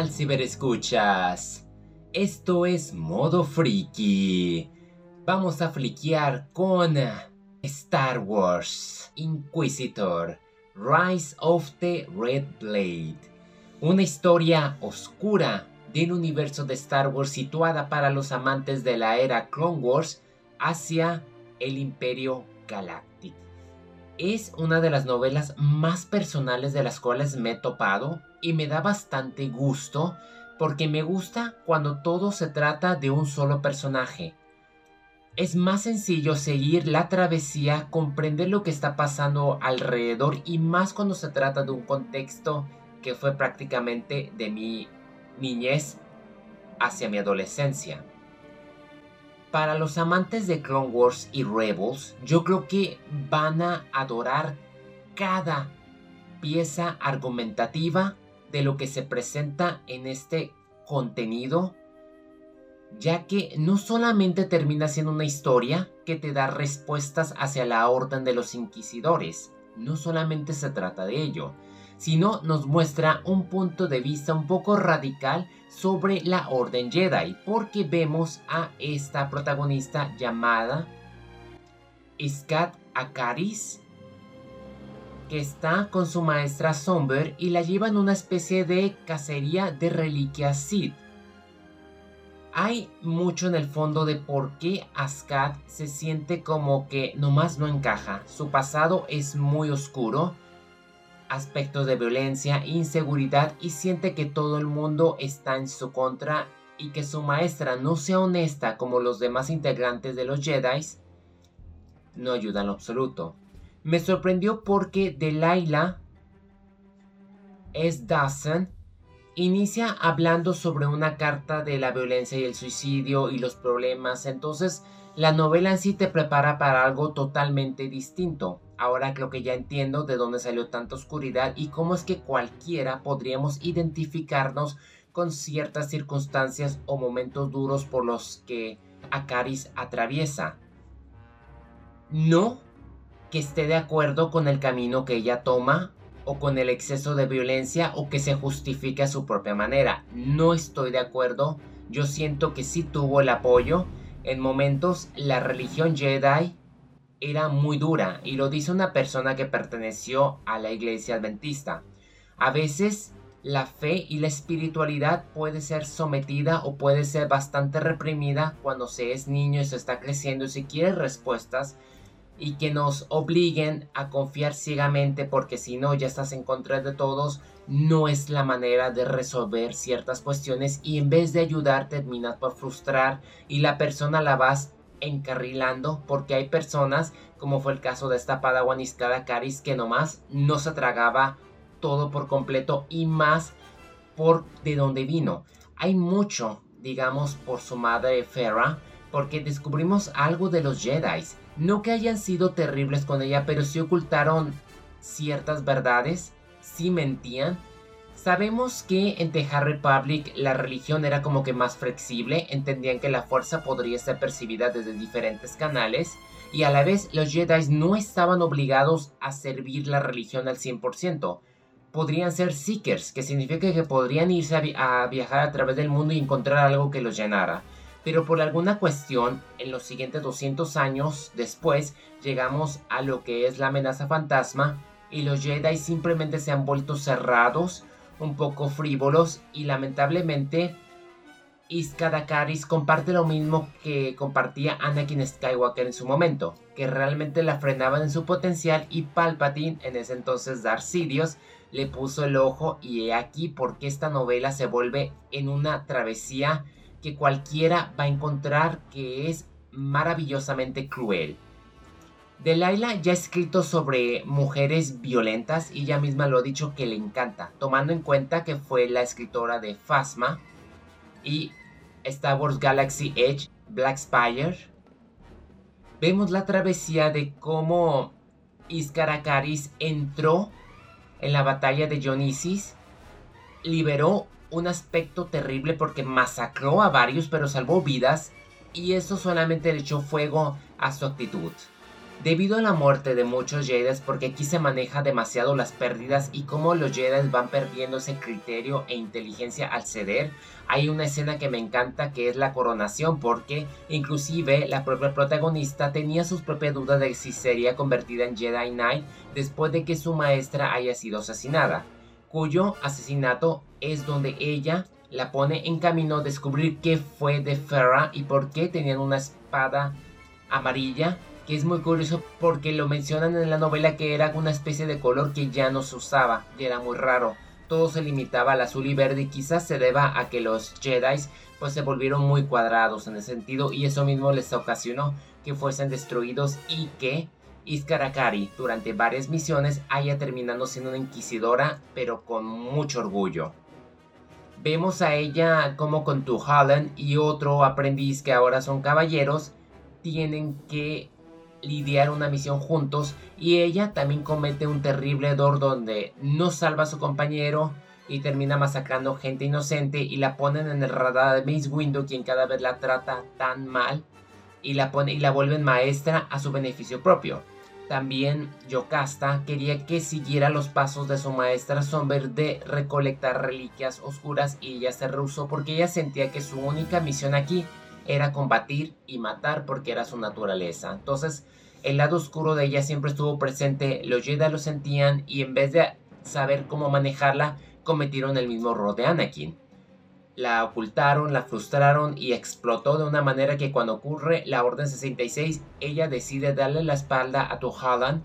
tal, ciberescuchas? Esto es Modo Friki. Vamos a fliquear con Star Wars Inquisitor Rise of the Red Blade. Una historia oscura del universo de Star Wars situada para los amantes de la era Clone Wars hacia el Imperio Galáctico. Es una de las novelas más personales de las cuales me he topado y me da bastante gusto porque me gusta cuando todo se trata de un solo personaje. Es más sencillo seguir la travesía, comprender lo que está pasando alrededor y más cuando se trata de un contexto que fue prácticamente de mi niñez hacia mi adolescencia. Para los amantes de Clone Wars y Rebels, yo creo que van a adorar cada pieza argumentativa de lo que se presenta en este contenido, ya que no solamente termina siendo una historia que te da respuestas hacia la orden de los inquisidores, no solamente se trata de ello, sino nos muestra un punto de vista un poco radical sobre la Orden Jedi, porque vemos a esta protagonista llamada Skat Akaris, que está con su maestra Somber y la lleva en una especie de cacería de reliquias Sith. Hay mucho en el fondo de por qué Askat se siente como que nomás no encaja. Su pasado es muy oscuro aspectos de violencia, inseguridad y siente que todo el mundo está en su contra y que su maestra no sea honesta como los demás integrantes de los Jedi, no ayuda en lo absoluto. Me sorprendió porque Delilah S. Dawson inicia hablando sobre una carta de la violencia y el suicidio y los problemas, entonces la novela en sí te prepara para algo totalmente distinto. Ahora creo que ya entiendo de dónde salió tanta oscuridad y cómo es que cualquiera podríamos identificarnos con ciertas circunstancias o momentos duros por los que Akaris atraviesa. No que esté de acuerdo con el camino que ella toma o con el exceso de violencia o que se justifique a su propia manera. No estoy de acuerdo. Yo siento que sí tuvo el apoyo en momentos la religión Jedi era muy dura y lo dice una persona que perteneció a la iglesia adventista. A veces la fe y la espiritualidad puede ser sometida o puede ser bastante reprimida cuando se es niño y se está creciendo y se quiere respuestas y que nos obliguen a confiar ciegamente porque si no ya estás en contra de todos no es la manera de resolver ciertas cuestiones y en vez de ayudar terminas por frustrar y la persona la vas encarrilando porque hay personas como fue el caso de esta Padawan Iskada Karis que nomás no se tragaba todo por completo y más por de dónde vino. Hay mucho, digamos, por su madre Farah porque descubrimos algo de los Jedi. No que hayan sido terribles con ella, pero sí ocultaron ciertas verdades sí mentían. Sabemos que en The Republic la religión era como que más flexible, entendían que la fuerza podría ser percibida desde diferentes canales y a la vez los Jedi no estaban obligados a servir la religión al 100%. Podrían ser seekers, que significa que podrían irse a viajar a través del mundo y encontrar algo que los llenara. Pero por alguna cuestión, en los siguientes 200 años después, llegamos a lo que es la amenaza fantasma, y los Jedi simplemente se han vuelto cerrados, un poco frívolos y lamentablemente Iskadakaris comparte lo mismo que compartía Anakin Skywalker en su momento, que realmente la frenaban en su potencial y Palpatine, en ese entonces Darth Sidious, le puso el ojo y he aquí porque esta novela se vuelve en una travesía que cualquiera va a encontrar que es maravillosamente cruel. Delilah ya ha escrito sobre mujeres violentas y ella misma lo ha dicho que le encanta, tomando en cuenta que fue la escritora de Phasma y Star Wars Galaxy Edge, Black Spire. Vemos la travesía de cómo Iskarakaris entró en la batalla de Dionysis, liberó un aspecto terrible porque masacró a varios pero salvó vidas y eso solamente le echó fuego a su actitud. Debido a la muerte de muchos Jedi, porque aquí se maneja demasiado las pérdidas y cómo los Jedi van perdiendo ese criterio e inteligencia al ceder, hay una escena que me encanta que es la coronación, porque inclusive la propia protagonista tenía sus propias dudas de si sería convertida en Jedi Knight después de que su maestra haya sido asesinada, cuyo asesinato es donde ella la pone en camino a descubrir qué fue de Farah y por qué tenían una espada amarilla que es muy curioso porque lo mencionan en la novela que era una especie de color que ya no se usaba y era muy raro. Todo se limitaba al azul y verde y quizás se deba a que los Jedi pues se volvieron muy cuadrados en ese sentido y eso mismo les ocasionó que fuesen destruidos y que Iskarakari durante varias misiones haya terminado siendo una inquisidora pero con mucho orgullo. Vemos a ella como con Tu Holland y otro aprendiz que ahora son caballeros tienen que lidiar una misión juntos y ella también comete un terrible error donde no salva a su compañero y termina masacrando gente inocente y la ponen en el radar de Mace Window quien cada vez la trata tan mal y la pone y la vuelven maestra a su beneficio propio. También Yocasta quería que siguiera los pasos de su maestra Somber de recolectar reliquias oscuras y ella se rehusó porque ella sentía que su única misión aquí era combatir y matar porque era su naturaleza. Entonces, el lado oscuro de ella siempre estuvo presente, los Jedi lo sentían y en vez de saber cómo manejarla, cometieron el mismo error de Anakin. La ocultaron, la frustraron y explotó de una manera que cuando ocurre la Orden 66, ella decide darle la espalda a Tohalan,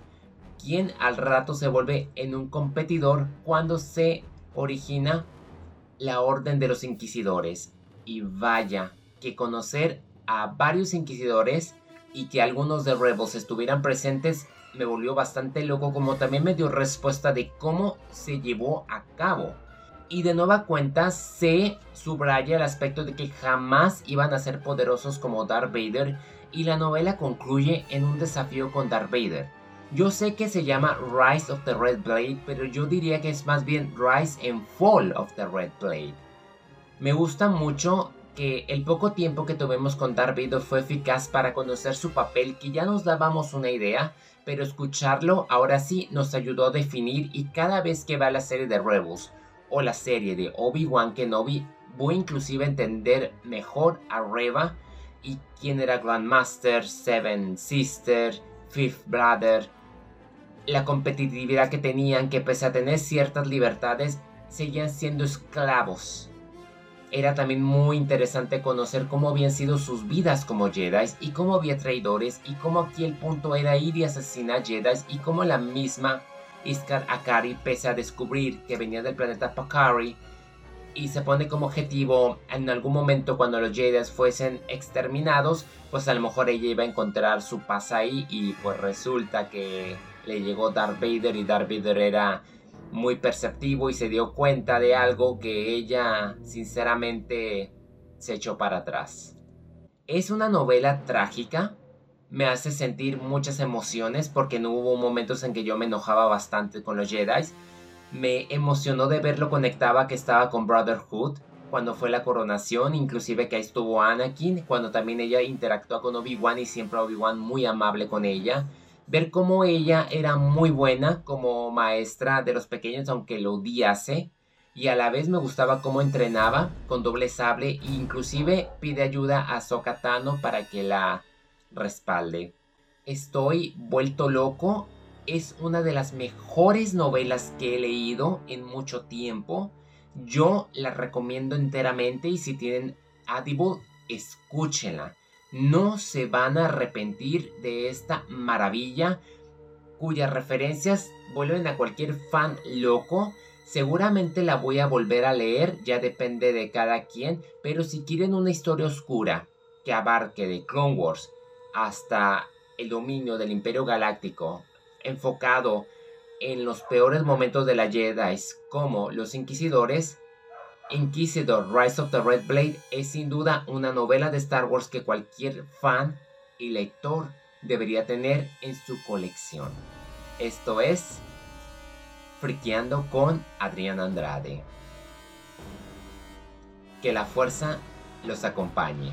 quien al rato se vuelve en un competidor cuando se origina la Orden de los Inquisidores. Y vaya, que conocer a varios inquisidores y que algunos de Rebels estuvieran presentes me volvió bastante loco como también me dio respuesta de cómo se llevó a cabo. Y de nueva cuenta se subraya el aspecto de que jamás iban a ser poderosos como Darth Vader y la novela concluye en un desafío con Darth Vader. Yo sé que se llama Rise of the Red Blade, pero yo diría que es más bien Rise and Fall of the Red Blade. Me gusta mucho que el poco tiempo que tuvimos con Darth Vader fue eficaz para conocer su papel, que ya nos dábamos una idea, pero escucharlo ahora sí nos ayudó a definir y cada vez que va la serie de Rebels o la serie de Obi-Wan Kenobi, voy inclusive a entender mejor a Reva y quién era Grandmaster, Seven Sister, Fifth Brother, la competitividad que tenían, que pese a tener ciertas libertades, seguían siendo esclavos. Era también muy interesante conocer cómo habían sido sus vidas como Jedi y cómo había traidores y cómo aquí el punto era ir y asesinar Jedi y cómo la misma Iskar Akari, pese a descubrir que venía del planeta Pakari y se pone como objetivo en algún momento cuando los Jedi fuesen exterminados, pues a lo mejor ella iba a encontrar su paz ahí y pues resulta que le llegó Darth Vader y Darth Vader era muy perceptivo y se dio cuenta de algo que ella sinceramente se echó para atrás. Es una novela trágica, me hace sentir muchas emociones porque no hubo momentos en que yo me enojaba bastante con los Jedi. Me emocionó de verlo conectaba que estaba con Brotherhood cuando fue la coronación, inclusive que ahí estuvo Anakin, cuando también ella interactuó con Obi-Wan y siempre Obi-Wan muy amable con ella ver cómo ella era muy buena como maestra de los pequeños, aunque lo odiase, y a la vez me gustaba cómo entrenaba con doble sable e inclusive pide ayuda a Sokatano para que la respalde. Estoy vuelto loco, es una de las mejores novelas que he leído en mucho tiempo. Yo la recomiendo enteramente y si tienen Audible, escúchenla no se van a arrepentir de esta maravilla cuyas referencias vuelven a cualquier fan loco. Seguramente la voy a volver a leer, ya depende de cada quien, pero si quieren una historia oscura que abarque de Clone Wars hasta el dominio del Imperio Galáctico, enfocado en los peores momentos de la Jedi como los Inquisidores, Inquisidor Rise of the Red Blade es sin duda una novela de Star Wars que cualquier fan y lector debería tener en su colección. Esto es Friqueando con Adrián Andrade. Que la fuerza los acompañe.